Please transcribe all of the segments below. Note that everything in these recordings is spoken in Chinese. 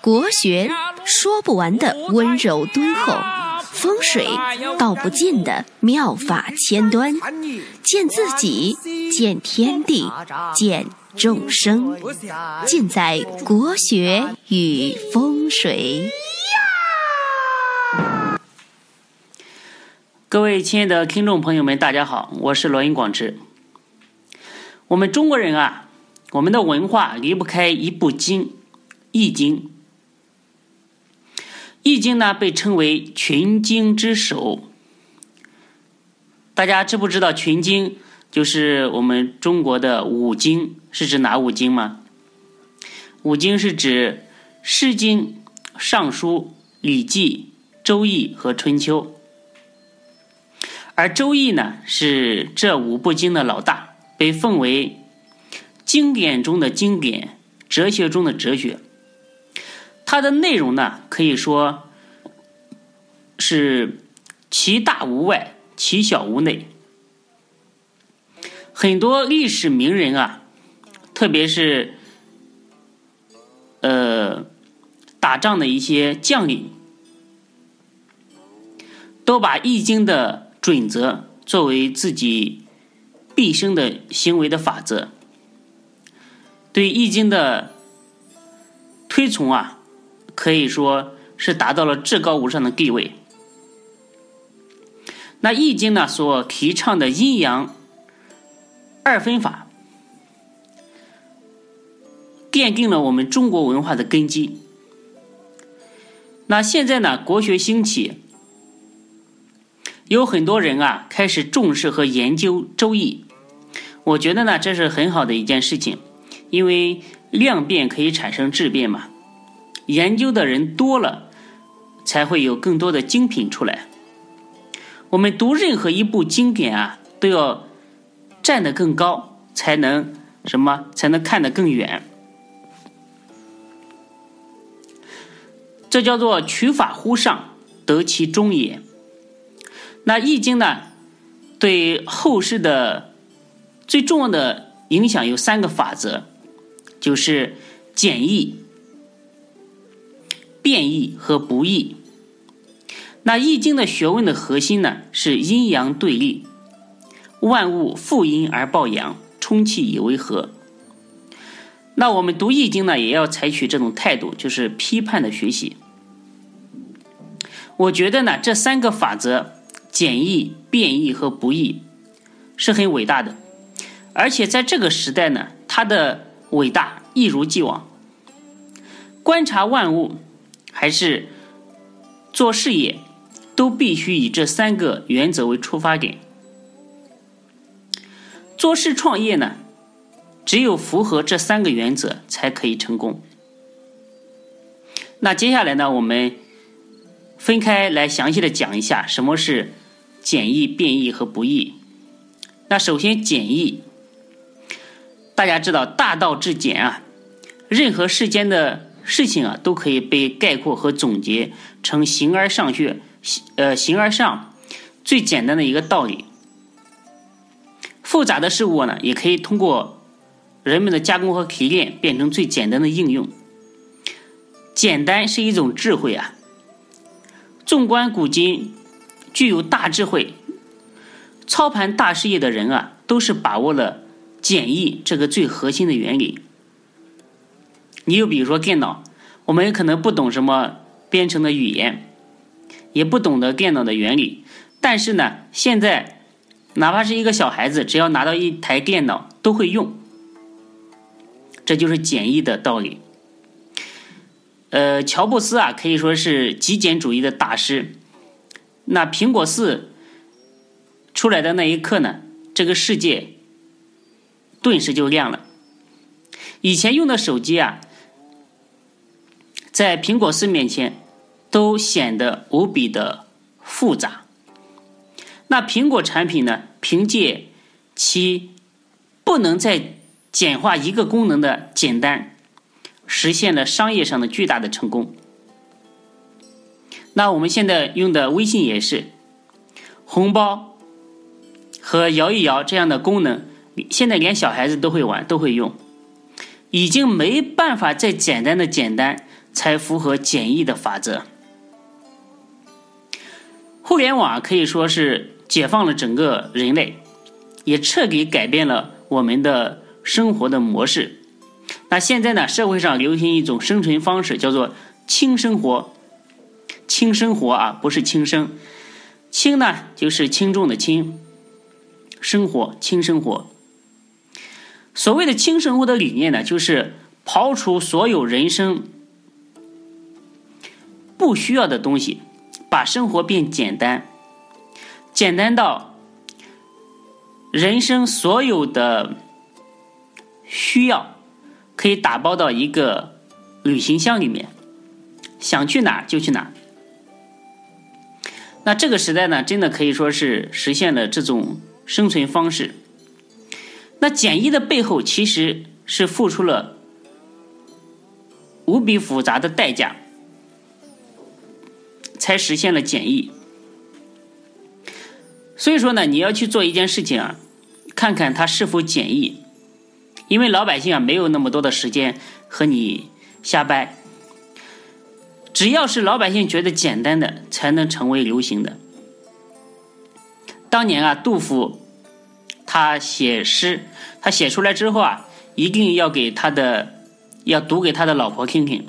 国学说不完的温柔敦厚，风水道不尽的妙法千端，见自己，见天地，见众生，尽在国学与风水。各位亲爱的听众朋友们，大家好，我是罗云广志。我们中国人啊，我们的文化离不开一部经《易经》。《易经》呢被称为群经之首。大家知不知道群经就是我们中国的五经？是指哪五经吗？五经是指《诗经》《尚书》《礼记》《周易》和《春秋》。而《周易》呢是这五部经的老大。被奉为经典中的经典，哲学中的哲学。它的内容呢，可以说是其大无外，其小无内。很多历史名人啊，特别是呃打仗的一些将领，都把《易经》的准则作为自己。毕生的行为的法则，对《易经》的推崇啊，可以说是达到了至高无上的地位。那《易经》呢，所提倡的阴阳二分法，奠定了我们中国文化的根基。那现在呢，国学兴起。有很多人啊，开始重视和研究《周易》，我觉得呢，这是很好的一件事情，因为量变可以产生质变嘛。研究的人多了，才会有更多的精品出来。我们读任何一部经典啊，都要站得更高，才能什么？才能看得更远。这叫做取法乎上，得其中也。那《易经》呢，对后世的最重要的影响有三个法则，就是简易、变易和不易。那《易经》的学问的核心呢，是阴阳对立，万物负阴而抱阳，充气以为和。那我们读《易经》呢，也要采取这种态度，就是批判的学习。我觉得呢，这三个法则。简易、变易和不易是很伟大的，而且在这个时代呢，它的伟大一如既往。观察万物还是做事业，都必须以这三个原则为出发点。做事创业呢，只有符合这三个原则才可以成功。那接下来呢，我们分开来详细的讲一下什么是。简易、变易和不易。那首先简易，大家知道大道至简啊，任何世间的事情啊，都可以被概括和总结成形而上学，呃，形而上最简单的一个道理。复杂的事物呢，也可以通过人们的加工和提炼，变成最简单的应用。简单是一种智慧啊。纵观古今。具有大智慧、操盘大事业的人啊，都是把握了简易这个最核心的原理。你就比如说电脑，我们可能不懂什么编程的语言，也不懂得电脑的原理，但是呢，现在哪怕是一个小孩子，只要拿到一台电脑，都会用。这就是简易的道理。呃，乔布斯啊，可以说是极简主义的大师。那苹果四出来的那一刻呢，这个世界顿时就亮了。以前用的手机啊，在苹果四面前都显得无比的复杂。那苹果产品呢，凭借其不能再简化一个功能的简单，实现了商业上的巨大的成功。那我们现在用的微信也是，红包和摇一摇这样的功能，现在连小孩子都会玩，都会用。已经没办法再简单的简单，才符合简易的法则。互联网可以说是解放了整个人类，也彻底改变了我们的生活的模式。那现在呢，社会上流行一种生存方式，叫做轻生活。轻生活啊，不是轻生，轻呢就是轻重的轻，生活轻生活。所谓的轻生活的理念呢，就是刨除所有人生不需要的东西，把生活变简单，简单到人生所有的需要可以打包到一个旅行箱里面，想去哪就去哪。那这个时代呢，真的可以说是实现了这种生存方式。那简易的背后，其实是付出了无比复杂的代价，才实现了简易。所以说呢，你要去做一件事情啊，看看它是否简易，因为老百姓啊没有那么多的时间和你瞎掰。只要是老百姓觉得简单的，才能成为流行的。当年啊，杜甫。他写诗，他写出来之后啊，一定要给他的，要读给他的老婆听听。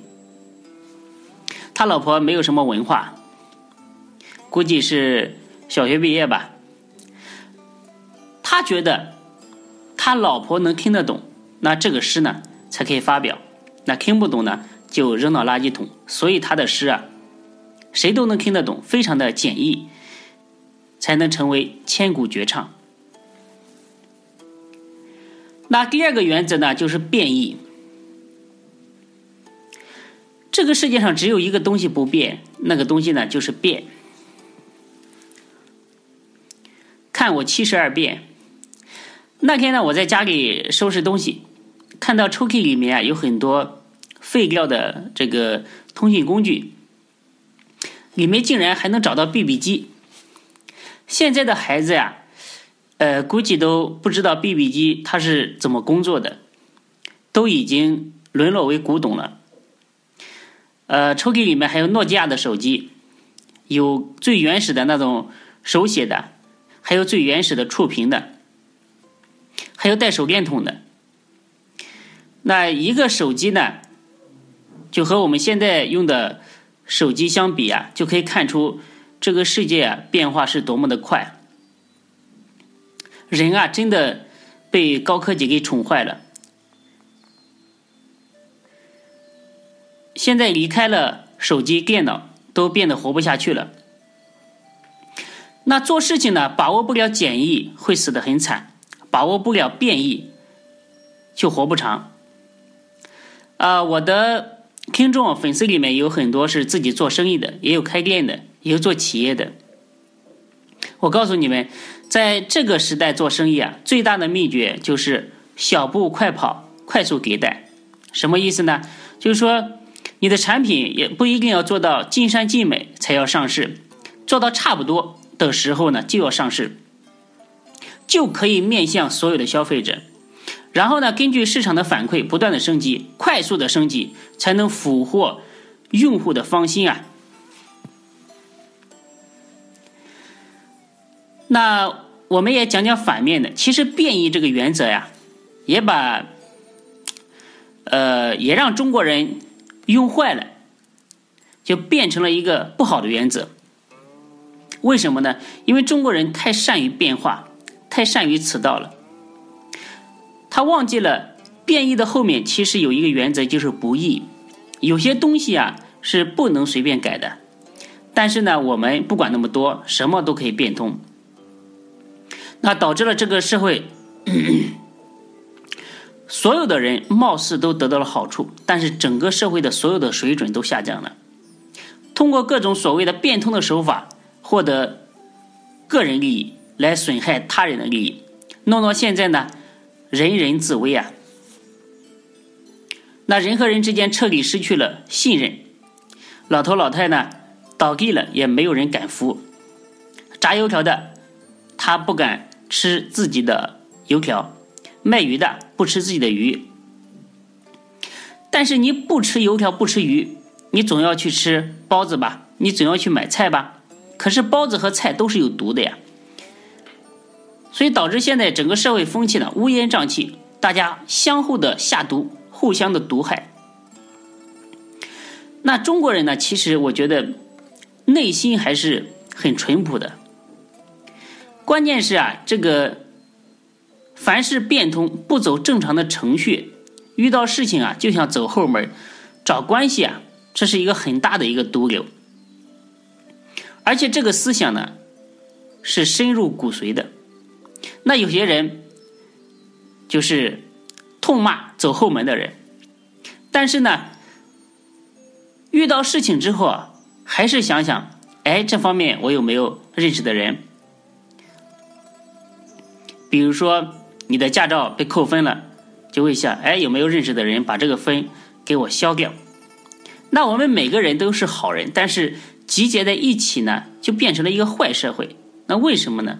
他老婆没有什么文化，估计是小学毕业吧。他觉得他老婆能听得懂，那这个诗呢才可以发表。那听不懂呢，就扔到垃圾桶。所以他的诗啊，谁都能听得懂，非常的简易，才能成为千古绝唱。那第二个原则呢，就是变异。这个世界上只有一个东西不变，那个东西呢就是变。看我七十二变。那天呢，我在家里收拾东西，看到抽屉里面啊有很多废掉的这个通讯工具，里面竟然还能找到 BB 机。现在的孩子呀。呃，估计都不知道 BB 机它是怎么工作的，都已经沦落为古董了。呃，抽屉里面还有诺基亚的手机，有最原始的那种手写的，还有最原始的触屏的，还有带手电筒的。那一个手机呢，就和我们现在用的手机相比啊，就可以看出这个世界啊变化是多么的快。人啊，真的被高科技给宠坏了。现在离开了手机、电脑，都变得活不下去了。那做事情呢，把握不了简易，会死得很惨；把握不了变异，就活不长。啊，我的听众、粉丝里面有很多是自己做生意的，也有开店的，也有做企业的。我告诉你们。在这个时代做生意啊，最大的秘诀就是小步快跑，快速迭代。什么意思呢？就是说，你的产品也不一定要做到尽善尽美才要上市，做到差不多的时候呢就要上市，就可以面向所有的消费者。然后呢，根据市场的反馈不断的升级，快速的升级，才能俘获用户的芳心啊。那。我们也讲讲反面的。其实变异这个原则呀，也把，呃，也让中国人用坏了，就变成了一个不好的原则。为什么呢？因为中国人太善于变化，太善于此道了。他忘记了变异的后面其实有一个原则，就是不易。有些东西啊是不能随便改的。但是呢，我们不管那么多，什么都可以变通。那导致了这个社会，所有的人貌似都得到了好处，但是整个社会的所有的水准都下降了。通过各种所谓的变通的手法获得个人利益，来损害他人的利益，弄到现在呢，人人自危啊。那人和人之间彻底失去了信任，老头老太呢倒闭了，也没有人敢扶。炸油条的，他不敢。吃自己的油条，卖鱼的不吃自己的鱼。但是你不吃油条，不吃鱼，你总要去吃包子吧？你总要去买菜吧？可是包子和菜都是有毒的呀，所以导致现在整个社会风气呢乌烟瘴气，大家相互的下毒，互相的毒害。那中国人呢？其实我觉得内心还是很淳朴的。关键是啊，这个凡事变通，不走正常的程序，遇到事情啊，就想走后门，找关系啊，这是一个很大的一个毒瘤。而且这个思想呢，是深入骨髓的。那有些人就是痛骂走后门的人，但是呢。遇到事情之后啊，还是想想，哎，这方面我有没有认识的人？比如说你的驾照被扣分了，就会想，哎，有没有认识的人把这个分给我消掉？那我们每个人都是好人，但是集结在一起呢，就变成了一个坏社会。那为什么呢？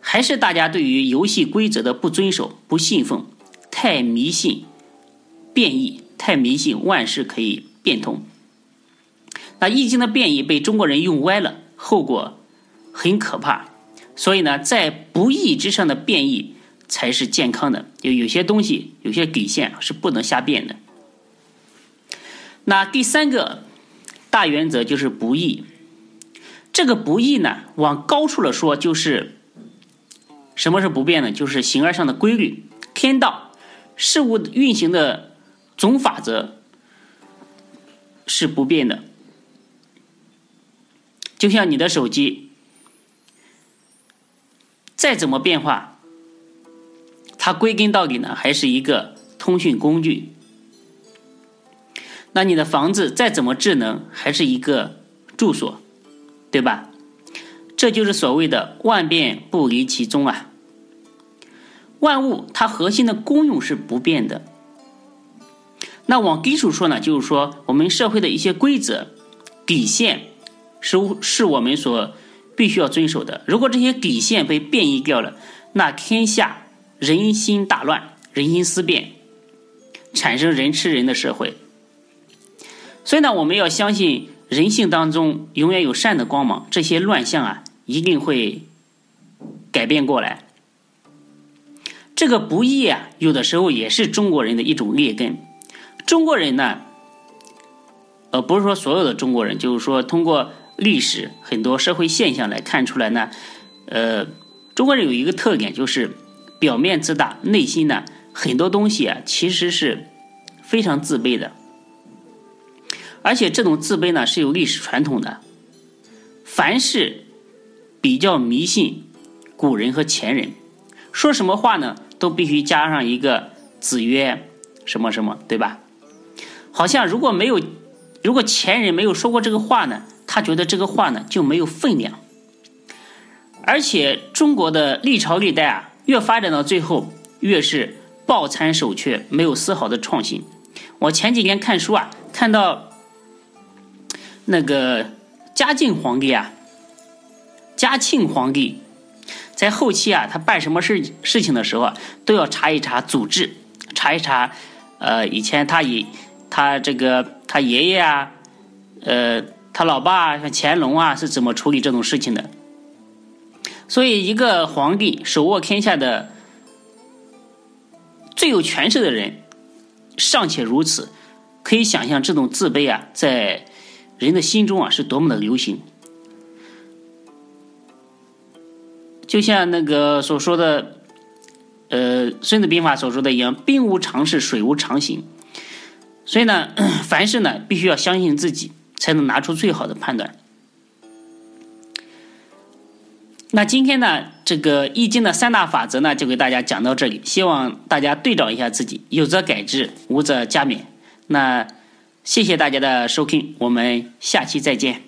还是大家对于游戏规则的不遵守、不信奉，太迷信变异，太迷信万事可以。变通，那易经的变异被中国人用歪了，后果很可怕。所以呢，在不义之上的变异才是健康的。有有些东西，有些底线是不能瞎变的。那第三个大原则就是不义。这个不义呢，往高处了说，就是什么是不变的？就是形而上的规律、天道、事物运行的总法则。是不变的，就像你的手机，再怎么变化，它归根到底呢，还是一个通讯工具。那你的房子再怎么智能，还是一个住所，对吧？这就是所谓的万变不离其宗啊。万物它核心的功用是不变的。那往低处说呢，就是说我们社会的一些规则、底线是是我们所必须要遵守的。如果这些底线被变异掉了，那天下人心大乱，人心思变，产生人吃人的社会。所以呢，我们要相信人性当中永远有善的光芒，这些乱象啊一定会改变过来。这个不义啊，有的时候也是中国人的一种劣根。中国人呢，呃，不是说所有的中国人，就是说通过历史很多社会现象来看出来呢，呃，中国人有一个特点，就是表面自大，内心呢很多东西啊其实是非常自卑的，而且这种自卑呢是有历史传统的，凡是比较迷信古人和前人，说什么话呢都必须加上一个子曰什么什么，对吧？好像如果没有，如果前人没有说过这个话呢，他觉得这个话呢就没有分量。而且中国的历朝历代啊，越发展到最后，越是抱残守缺，没有丝毫的创新。我前几天看书啊，看到那个嘉靖皇帝啊，嘉庆皇帝在后期啊，他办什么事事情的时候啊，都要查一查祖制，查一查，呃，以前他以。他这个他爷爷啊，呃，他老爸像乾隆啊是怎么处理这种事情的？所以，一个皇帝手握天下的最有权势的人尚且如此，可以想象这种自卑啊，在人的心中啊是多么的流行。就像那个所说的，呃，《孙子兵法》所说的一样：“兵无常势，水无常形。”所以呢，凡事呢必须要相信自己，才能拿出最好的判断。那今天呢，这个易经的三大法则呢，就给大家讲到这里，希望大家对照一下自己，有则改之，无则加勉。那谢谢大家的收听，我们下期再见。